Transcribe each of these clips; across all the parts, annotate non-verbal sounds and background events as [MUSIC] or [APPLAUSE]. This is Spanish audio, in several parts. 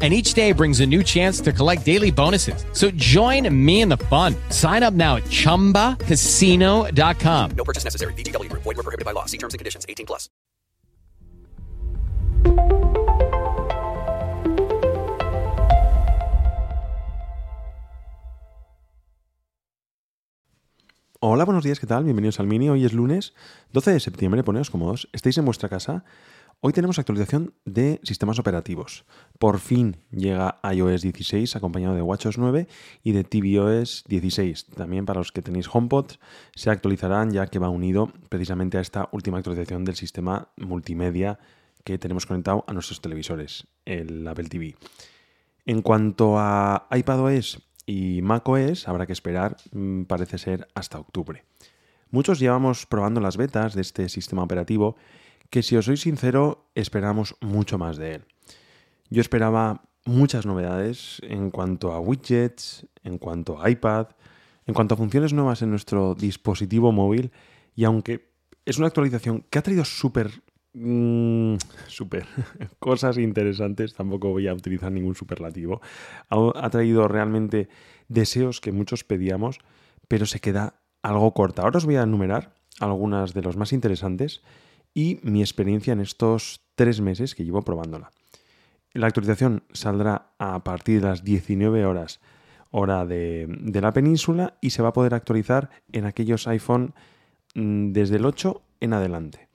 and each day brings a new chance to collect daily bonuses. So join me in the fun. Sign up now at ChumbaCasino.com. No purchase necessary. VGW Group. Void were prohibited by law. See terms and conditions. 18 plus. Hola, buenos días, ¿qué tal? Bienvenidos al Mini. Hoy es lunes 12 de septiembre, poneos cómodos. Estáis en vuestra casa. Hoy tenemos actualización de sistemas operativos. Por fin llega iOS 16 acompañado de WatchOS 9 y de tvOS 16. También para los que tenéis HomePod se actualizarán ya que va unido precisamente a esta última actualización del sistema multimedia que tenemos conectado a nuestros televisores, el Apple TV. En cuanto a iPadOS y macOS habrá que esperar, mm, parece ser, hasta octubre. Muchos llevamos probando las betas de este sistema operativo que si os soy sincero esperamos mucho más de él. Yo esperaba muchas novedades en cuanto a widgets, en cuanto a iPad, en cuanto a funciones nuevas en nuestro dispositivo móvil y aunque es una actualización que ha traído súper Mm, super. [LAUGHS] Cosas interesantes, tampoco voy a utilizar ningún superlativo. Ha, traído realmente deseos que muchos pedíamos, pero se queda algo corta. Ahora os voy a enumerar algunas de los más interesantes y mi experiencia en estos tres meses que llevo probándola. La actualización saldrá a partir de las 19 horas hora de, de la península y se va a poder actualizar en aquellos iPhone mm, desde el 8 en adelante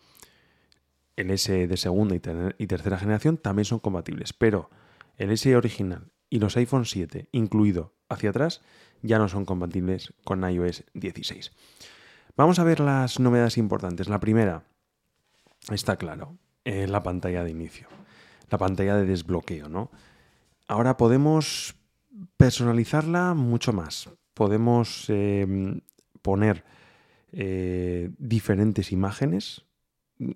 el S de segunda y, tercera generación también son compatibles, pero el S original y los iPhone 7, incluido hacia atrás, ya no son compatibles con iOS 16. Vamos a ver las novedades importantes. La primera, está claro, eh, la pantalla de inicio, la pantalla de desbloqueo, ¿no? Ahora podemos personalizarla mucho más. Podemos eh, poner eh, diferentes imágenes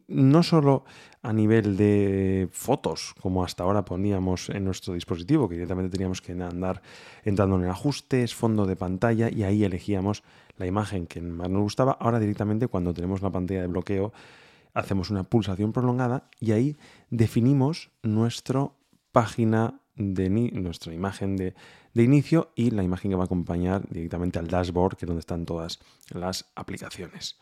no solo a nivel de fotos, como hasta ahora poníamos en nuestro dispositivo, que directamente teníamos que andar entrando en ajustes, fondo de pantalla, y ahí elegíamos la imagen que más nos gustaba. Ahora directamente cuando tenemos la pantalla de bloqueo, hacemos una pulsación prolongada y ahí definimos nuestra página de nuestra imagen de, de inicio y la imagen que va a acompañar directamente al dashboard, que es donde están todas las aplicaciones.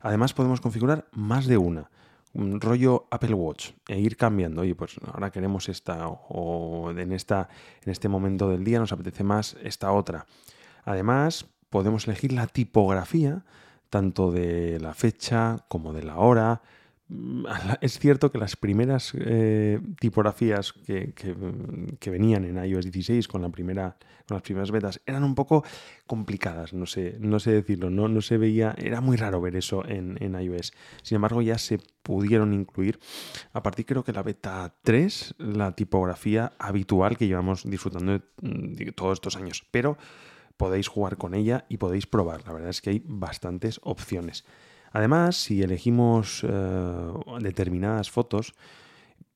Además podemos configurar más de una. Un rollo Apple Watch e ir cambiando. Oye, pues ahora queremos esta o en, esta, en este momento del día nos apetece más esta otra. Además, podemos elegir la tipografía tanto de la fecha como de la hora, Mm, es cierto que las primeras eh, tipografías que, venían en iOS 16 con, la primera, con las primeras betas eran un poco complicadas, no sé, no sé decirlo, no, no se veía, era muy raro ver eso en, iOS. Sin embargo, ya se pudieron incluir a partir creo que la beta 3, la tipografía habitual que llevamos disfrutando de, de todos estos años. Pero podéis jugar con ella y podéis probar. La verdad es que hay bastantes opciones. Además, si elegimos eh, determinadas fotos,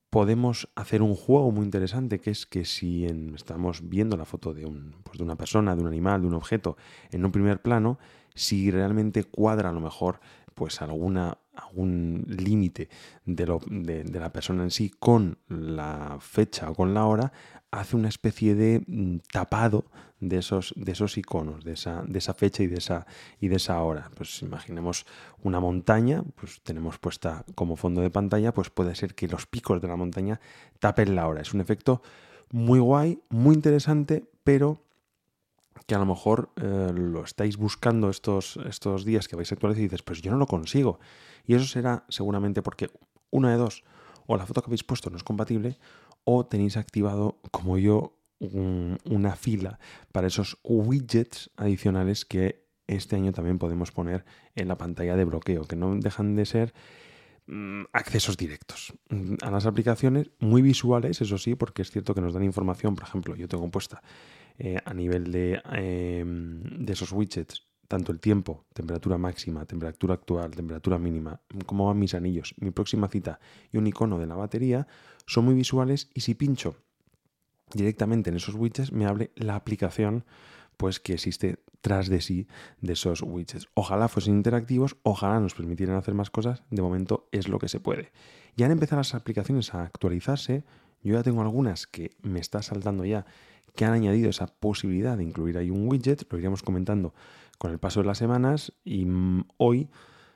podemos hacer un juego muy interesante, que es que si estamos viendo la foto de, un, pues de una persona, de un animal, de un objeto, en un primer plano, si realmente cuadra a lo mejor pues alguna algún límite de, de, la persona en sí con la fecha o con la hora, hace una especie de mm, tapado de esos, de esos iconos, de esa, de esa fecha y de esa, y de esa hora. Pues imaginemos una montaña, pues tenemos puesta como fondo de pantalla, pues puede ser que los picos de la montaña tapen la hora. Es un efecto muy guay, muy interesante, pero que a lo mejor eh, lo estáis buscando estos, estos días que vais a actualizar y dices, pues yo no lo consigo. Y eso será seguramente porque una de dos, o la foto que habéis puesto no es compatible, o tenéis activado, como yo, una fila para esos widgets adicionales que este año también podemos poner en la pantalla de bloqueo, que no dejan de ser mm, accesos directos mm, a las aplicaciones, muy visuales, eso sí, porque es cierto que nos dan información, por ejemplo, yo tengo puesta eh, a nivel de, em, de esos widgets tanto el tiempo, temperatura máxima, temperatura actual, temperatura mínima, cómo van mis anillos, mi próxima cita y un icono de la batería, son muy visuales y si pincho directamente en esos widgets me hable la aplicación pues que existe tras de sí de esos widgets. Ojalá fuesen interactivos, ojalá nos permitieran hacer más cosas, de momento es lo que se puede. Ya han empezado las aplicaciones a actualizarse, yo ya tengo algunas que me está saltando ya que han añadido esa posibilidad de incluir ahí un widget, lo iremos comentando con el paso de las semanas y mm, hoy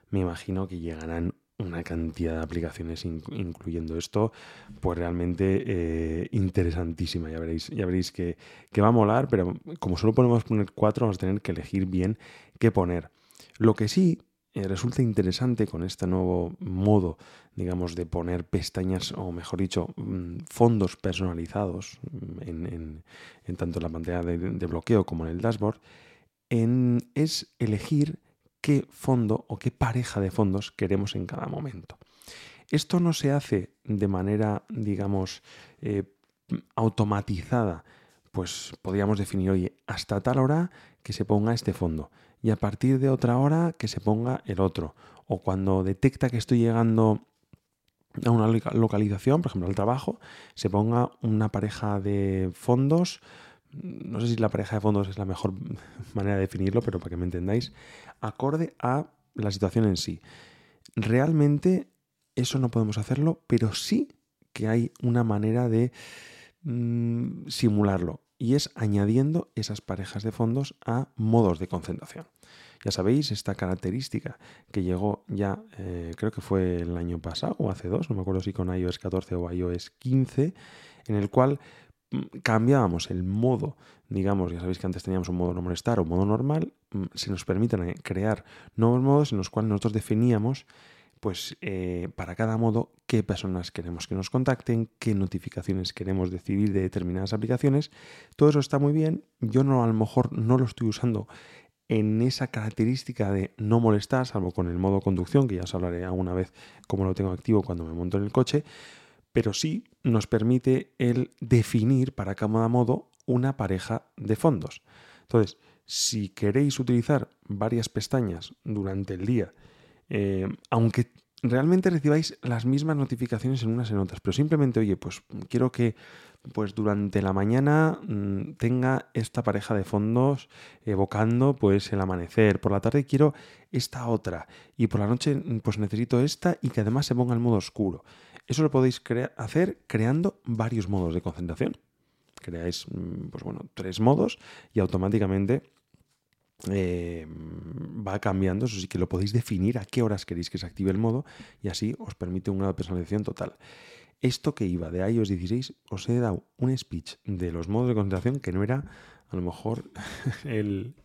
me imagino que llegarán una cantidad de aplicaciones incluyendo esto, pues realmente eh, interesantísima. Ya veréis, ya veréis que, que, va a molar, pero como solo podemos poner cuatro, vamos a tener que elegir bien qué poner. Lo que sí resulta interesante con este nuevo modo, digamos, de poner pestañas, o mejor dicho, mm, fondos personalizados mm, en, tanto en la pantalla de, bloqueo como en el dashboard, es elegir qué fondo o qué pareja de fondos queremos en cada momento. Esto no se hace de manera, digamos, eh, automatizada. Pues podríamos definir, oye, hasta tal hora que se ponga este fondo y a partir de otra hora que se ponga el otro. O cuando detecta que estoy llegando a una localización, por ejemplo al trabajo, se ponga una pareja de fondos no sé si la pareja de fondos es la mejor [LAUGHS] manera de definirlo, pero para que me entendáis, acorde a la situación en sí. Realmente eso no podemos hacerlo, pero sí que hay una manera de mm, simularlo y es añadiendo esas parejas de fondos a modos de concentración. Ya sabéis, esta característica que llegó ya, eh, creo que fue el año pasado o hace dos, no me acuerdo si con iOS 14 o iOS 15, en el cual Mm, cambiábamos el modo, digamos, ya sabéis que antes teníamos un modo no molestar o modo normal, mm, se nos permiten eh, crear nuevos modos en los cuales nosotros definíamos pues eh, para cada modo qué personas queremos que nos contacten, qué notificaciones queremos recibir de determinadas aplicaciones. Todo eso está muy bien. Yo no a lo mejor no lo estoy usando en esa característica de no molestar, salvo con el modo conducción, que ya os hablaré alguna vez cómo lo tengo activo cuando me monto en el coche, pero sí nos permite el definir para cada modo una pareja de fondos. Entonces, si queréis utilizar varias pestañas durante el día, eh, aunque realmente recibáis las mismas notificaciones en unas en otras, pero simplemente, oye, pues quiero que pues durante la mañana mm, tenga esta pareja de fondos evocando pues el amanecer, por la tarde quiero esta otra y por la noche pues necesito esta y que además se ponga el modo oscuro. Eso lo podéis hacer creando varios modos de concentración. Creáis, mm, pues bueno, tres modos y automáticamente eh, va cambiando. Eso sí que lo podéis definir a qué horas queréis que se active el modo y así os permite una personalización total. Esto que iba de iOS 16, os he dado un speech de los modos de concentración que no era a lo mejor [LAUGHS] el,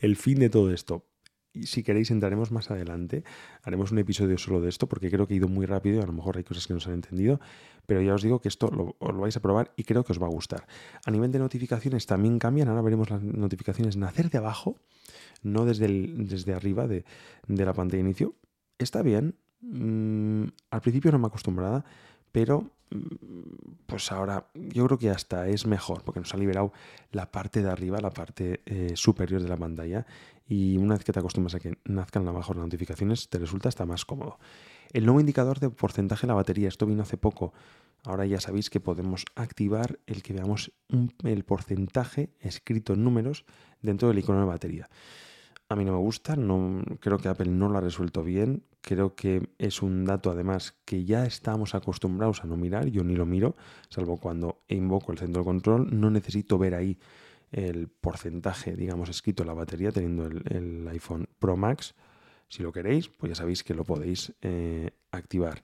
el fin de todo esto y si queréis entraremos más adelante. Haremos un episodio solo de esto porque creo que he ido muy rápido y a lo mejor hay cosas que no se han entendido. Pero ya os digo que esto lo, lo vais a probar y creo que os va a gustar. A nivel de notificaciones también cambian. Ahora veremos las notificaciones nacer de abajo, no desde, desde arriba de, de, la pantalla de inicio. Está bien. Mm, al principio no me acostumbrada, pero pues ahora yo creo que hasta es mejor porque nos ha liberado la parte de arriba, la parte eh, superior de la pantalla y una vez que te acostumbras a que nazcan abajo las notificaciones te resulta hasta más cómodo. El nuevo indicador de porcentaje de la batería, esto vino hace poco, ahora ya sabéis que podemos activar el que veamos el porcentaje escrito en números dentro del icono de batería a mí no me gusta, no, creo que Apple no lo ha resuelto bien, creo que es un dato además que ya estamos acostumbrados a no mirar, yo ni lo miro, salvo cuando invoco el centro de control, no necesito ver ahí el porcentaje, digamos, escrito en la batería teniendo el, iPhone Pro Max. Si lo queréis, pues ya sabéis que lo podéis eh, activar.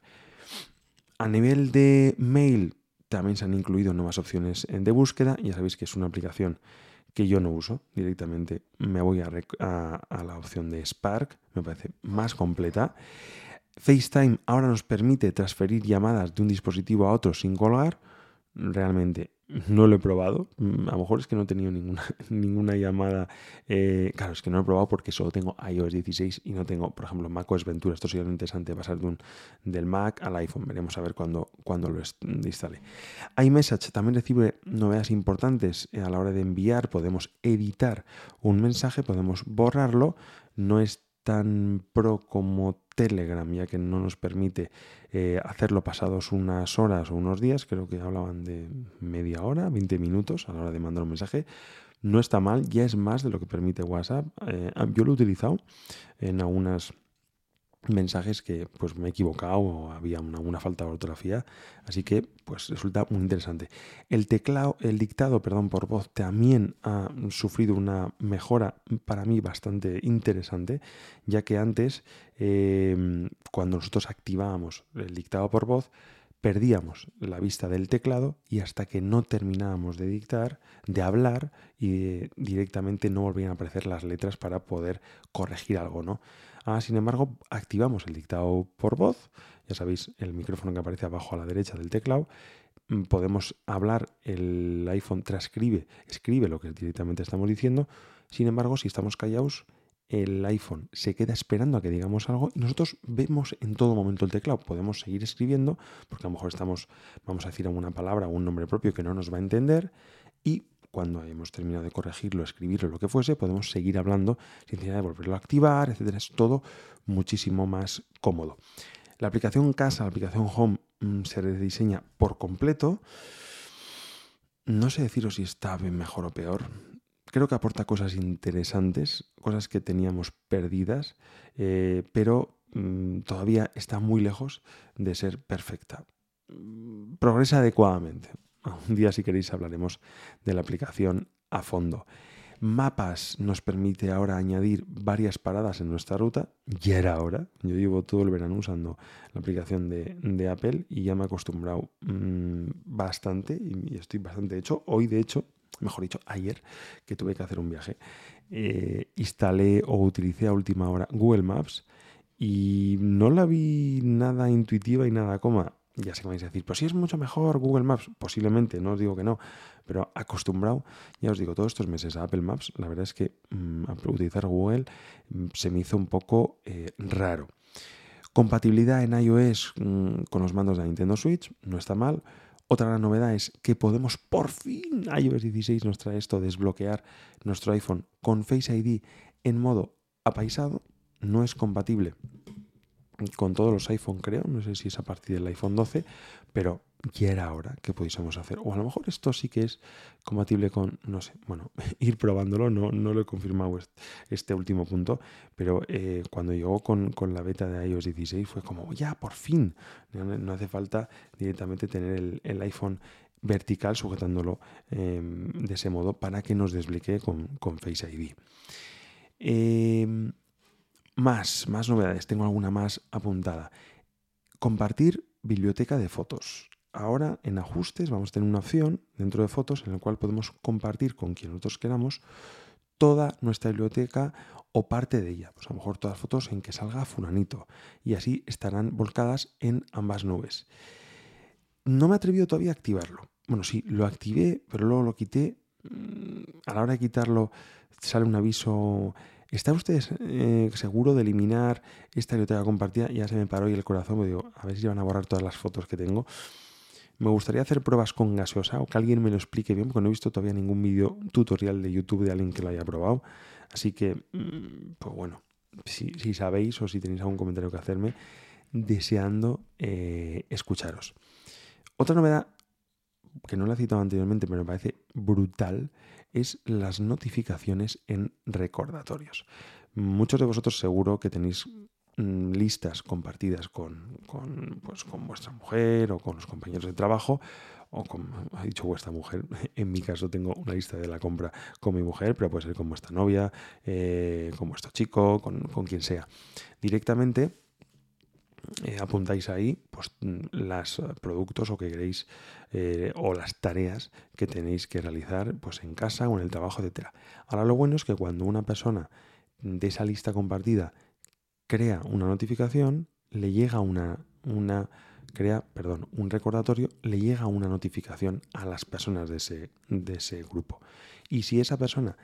A nivel de mail, también se han incluido nuevas opciones de búsqueda. Ya sabéis que es una aplicación que yo no uso directamente. Me voy a, la opción de Spark, me parece más completa. FaceTime ahora nos permite transferir llamadas de un dispositivo a otro sin colgar. Realmente no lo he probado. Mm, A lo mejor es que no he tenido ninguna, [LAUGHS] ninguna llamada. eh, claro, es que no lo he probado porque solo tengo iOS 16 y no tengo, por ejemplo, macOS Ventura. Esto sería lo interesante, pasar de un, del Mac al iPhone. Veremos a ver cuándo, cuándo lo instale. iMessage también recibe novedades importantes eh, a la hora de enviar. Podemos editar un mensaje, podemos borrarlo. No es tan pro como Telegram, ya que no nos permite eh, hacerlo pasados unas horas o unos días, creo que hablaban de media hora, 20 minutos a la hora de mandar un mensaje. No está mal, ya es más de lo que permite WhatsApp. Eh, yo lo he utilizado en algunas mensajes que pues me he equivocado o había una, falta de ortografía. Así que pues resulta muy interesante. El teclado el dictado perdón por voz también ha sufrido una mejora para mí bastante interesante ya que antes eh, cuando nosotros activábamos el dictado por voz perdíamos la vista del teclado y hasta que no terminábamos de dictar, de hablar y eh, directamente no volvían a aparecer las letras para poder corregir algo, ¿no? Ah, sin embargo, activamos el dictado por voz, ya sabéis, el micrófono que aparece abajo a la derecha del teclado, mm, podemos hablar, el iPhone transcribe, escribe lo que directamente estamos diciendo, sin embargo, si estamos callados, el iPhone se queda esperando a que digamos algo y nosotros vemos en todo momento el teclado. Podemos seguir escribiendo porque a lo mejor estamos, vamos a decir alguna palabra o un nombre propio que no nos va a entender y cuando hayamos terminado de corregirlo, escribirlo, lo que fuese, podemos seguir hablando sin necesidad de volverlo a activar, etcétera. Es todo muchísimo más cómodo. La aplicación casa, la aplicación home mm, se rediseña por completo. No sé deciros si está mejor o peor creo que aporta cosas interesantes, cosas que teníamos perdidas, eh, pero mm, todavía está muy lejos de ser perfecta. Mm, Progresa adecuadamente. [LAUGHS] Un día, si queréis, hablaremos de la aplicación a fondo. Mapas nos permite ahora añadir varias paradas en nuestra ruta. Ya era hora. Yo llevo todo el verano usando la aplicación de, Apple y ya me he acostumbrado mmm, bastante y, y estoy bastante hecho. Hoy, de hecho, mejor dicho, ayer que tuve que hacer un viaje, eh, instalé o utilicé a última hora Google Maps y no la vi nada intuitiva y nada coma. Ya sé que vais a decir, pues sí es mucho mejor Google Maps. Posiblemente, no os digo que no, pero acostumbrado, ya os digo, todos estos meses a Apple Maps, la verdad es que mmm, utilizar Google mmm, se me hizo un poco eh, raro. Compatibilidad en iOS mmm, con los mandos de Nintendo Switch, no está mal. Otra gran novedad es que podemos por fin, iOS 16 nos trae esto, desbloquear nuestro iPhone con Face ID en modo apaisado. No es compatible con todos los iPhone, creo. No sé si es a partir del iPhone 12, pero ya era hora que pudiésemos hacer. O a lo mejor esto sí que es compatible con, no sé, bueno, [LAUGHS] ir probándolo, no, no lo he confirmado este último punto, pero eh, cuando llegó con, con, la beta de iOS 16 fue como, ya, por fin, no, hace falta directamente tener el, el iPhone vertical sujetándolo eh, de ese modo para que nos desbloquee con, con Face ID. Eh, más, más novedades, tengo alguna más apuntada. Compartir biblioteca de fotos. Ahora en ajustes vamos a tener una opción dentro de fotos en la cual podemos compartir con quien nosotros queramos toda nuestra biblioteca o parte de ella. Pues a lo mejor todas las fotos en que salga fulanito. Y así estarán volcadas en ambas nubes. No me he atrevido todavía a activarlo. Bueno, sí, lo activé, pero luego lo quité. A la hora de quitarlo sale un aviso ¿Está usted eh, seguro de eliminar esta biblioteca compartida? Ya se me paró y el corazón me digo, a ver si van a borrar todas las fotos que tengo. Me gustaría hacer pruebas con gaseosa o que alguien me lo explique bien, porque no he visto todavía ningún vídeo tutorial de YouTube de alguien que lo haya probado. Así que, pues bueno, si, sabéis o si tenéis algún comentario que hacerme, deseando eh, escucharos. Otra novedad que no la he citado anteriormente, pero me parece brutal, es las notificaciones en recordatorios. Muchos de vosotros seguro que tenéis listas compartidas con, con, pues, con, vuestra mujer o con los compañeros de trabajo o con, ha dicho vuestra mujer, [LAUGHS] en mi caso tengo una lista de la compra con mi mujer, pero puede ser con vuestra novia, eh, con vuestro chico, con, con quien sea. Directamente eh, apuntáis ahí pues, los productos o que queréis eh, o las tareas que tenéis que realizar pues, en casa o en el trabajo, etc. Ahora lo bueno es que cuando una persona de esa lista compartida crea una notificación, le llega una, una crea, perdón, un recordatorio, le llega una notificación a las personas de ese, de ese grupo. Y si esa persona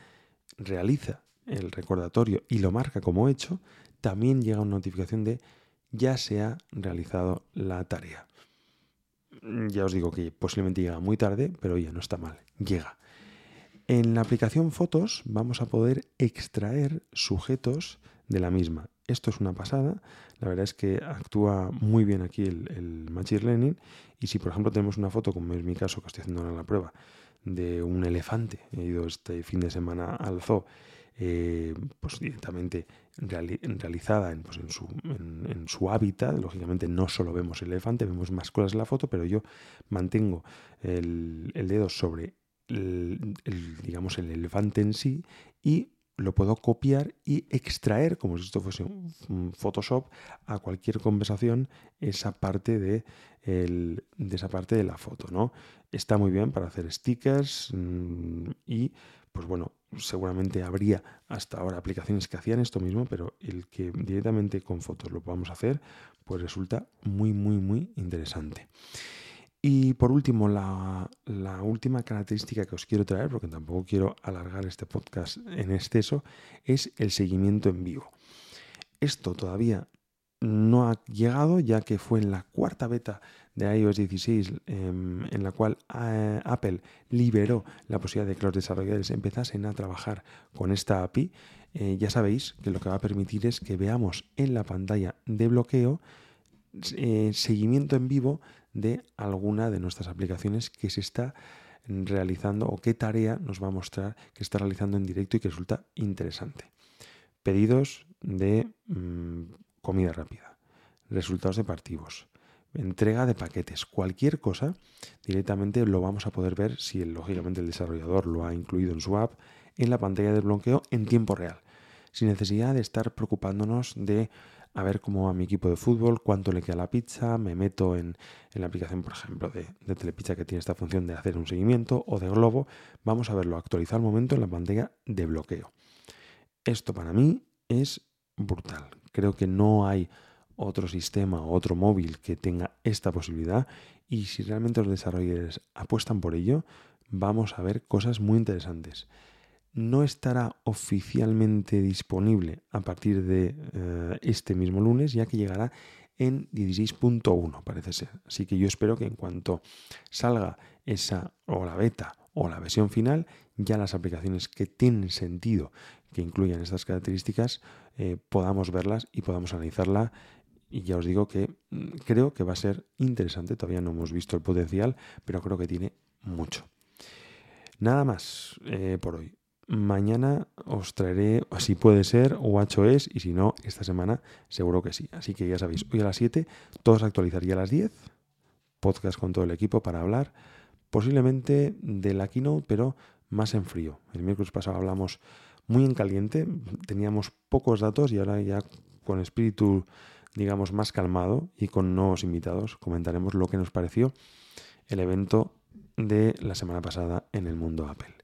realiza el recordatorio y lo marca como hecho, también llega una notificación de ya se ha realizado la tarea. Ya os digo que posiblemente llega muy tarde, pero ya no está mal, llega. En la aplicación Fotos vamos a poder extraer sujetos de la misma. Esto es una pasada. La verdad es que actúa muy bien aquí el, Machine Learning. Y si, por ejemplo, tenemos una foto, como es mi caso, que estoy haciendo ahora la prueba, de un elefante, he ido este fin de semana al zoo, eh, pues directamente realizada pues, en, su, en, su, hábitat. Lógicamente no solo vemos el elefante, vemos más cosas en la foto, pero yo mantengo el, el dedo sobre el, digamos, el elefante en sí y lo puedo copiar y extraer, como si esto fuese un Photoshop, a cualquier conversación esa parte de, de esa parte de la foto, ¿no? Está muy bien para hacer stickers mm, y, pues bueno, seguramente habría hasta ahora aplicaciones que hacían esto mismo, pero el que directamente con fotos lo podamos hacer, pues resulta muy, muy, muy interesante. Y por último, la, última característica que os quiero traer, porque tampoco quiero alargar este podcast en exceso, es el seguimiento en vivo. Esto todavía no ha llegado, ya que fue en la cuarta beta de iOS 16, em, en la cual eh, Apple liberó la posibilidad de que los desarrolladores empezasen a trabajar con esta API. Eh, ya sabéis que lo que va a permitir es que veamos en la pantalla de bloqueo eh, seguimiento en vivo de alguna de nuestras aplicaciones que se está realizando o qué tarea nos va a mostrar que está realizando en directo y que resulta interesante. Pedidos de mm, comida rápida, resultados de partidos, entrega de paquetes, cualquier cosa, directamente lo vamos a poder ver si lógicamente el desarrollador lo ha incluido en su app en la pantalla de bloqueo en tiempo real, sin necesidad de estar preocupándonos de a ver cómo va mi equipo de fútbol, cuánto le queda la pizza, me meto en, la aplicación, por ejemplo, de, de, Telepizza que tiene esta función de hacer un seguimiento o de Globo, vamos a verlo actualizar al momento en la pantalla de bloqueo. Esto para mí es brutal. Creo que no hay otro sistema o otro móvil que tenga esta posibilidad y si realmente los desarrolladores apuestan por ello, vamos a ver cosas muy interesantes no estará oficialmente disponible a partir de eh, este mismo lunes, ya que llegará en 16.1, parece ser. Así que yo espero que en cuanto salga esa o la beta o la versión final, ya las aplicaciones que tienen sentido que incluyan estas características eh, podamos verlas y podamos analizarla. Y ya os digo que mm, creo que va a ser interesante. Todavía no hemos visto el potencial, pero creo que tiene mucho. Nada más eh, por hoy. Mañana os traeré, si puede ser, WatchOS y si no, esta semana seguro que sí. Así que ya sabéis, hoy a las 7, todos actualizaría a las 10, podcast con todo el equipo para hablar posiblemente de la keynote, pero más en frío. El miércoles pasado hablamos muy en caliente, teníamos pocos datos y ahora ya con espíritu, digamos, más calmado y con nuevos invitados comentaremos lo que nos pareció el evento de la semana pasada en el mundo Apple.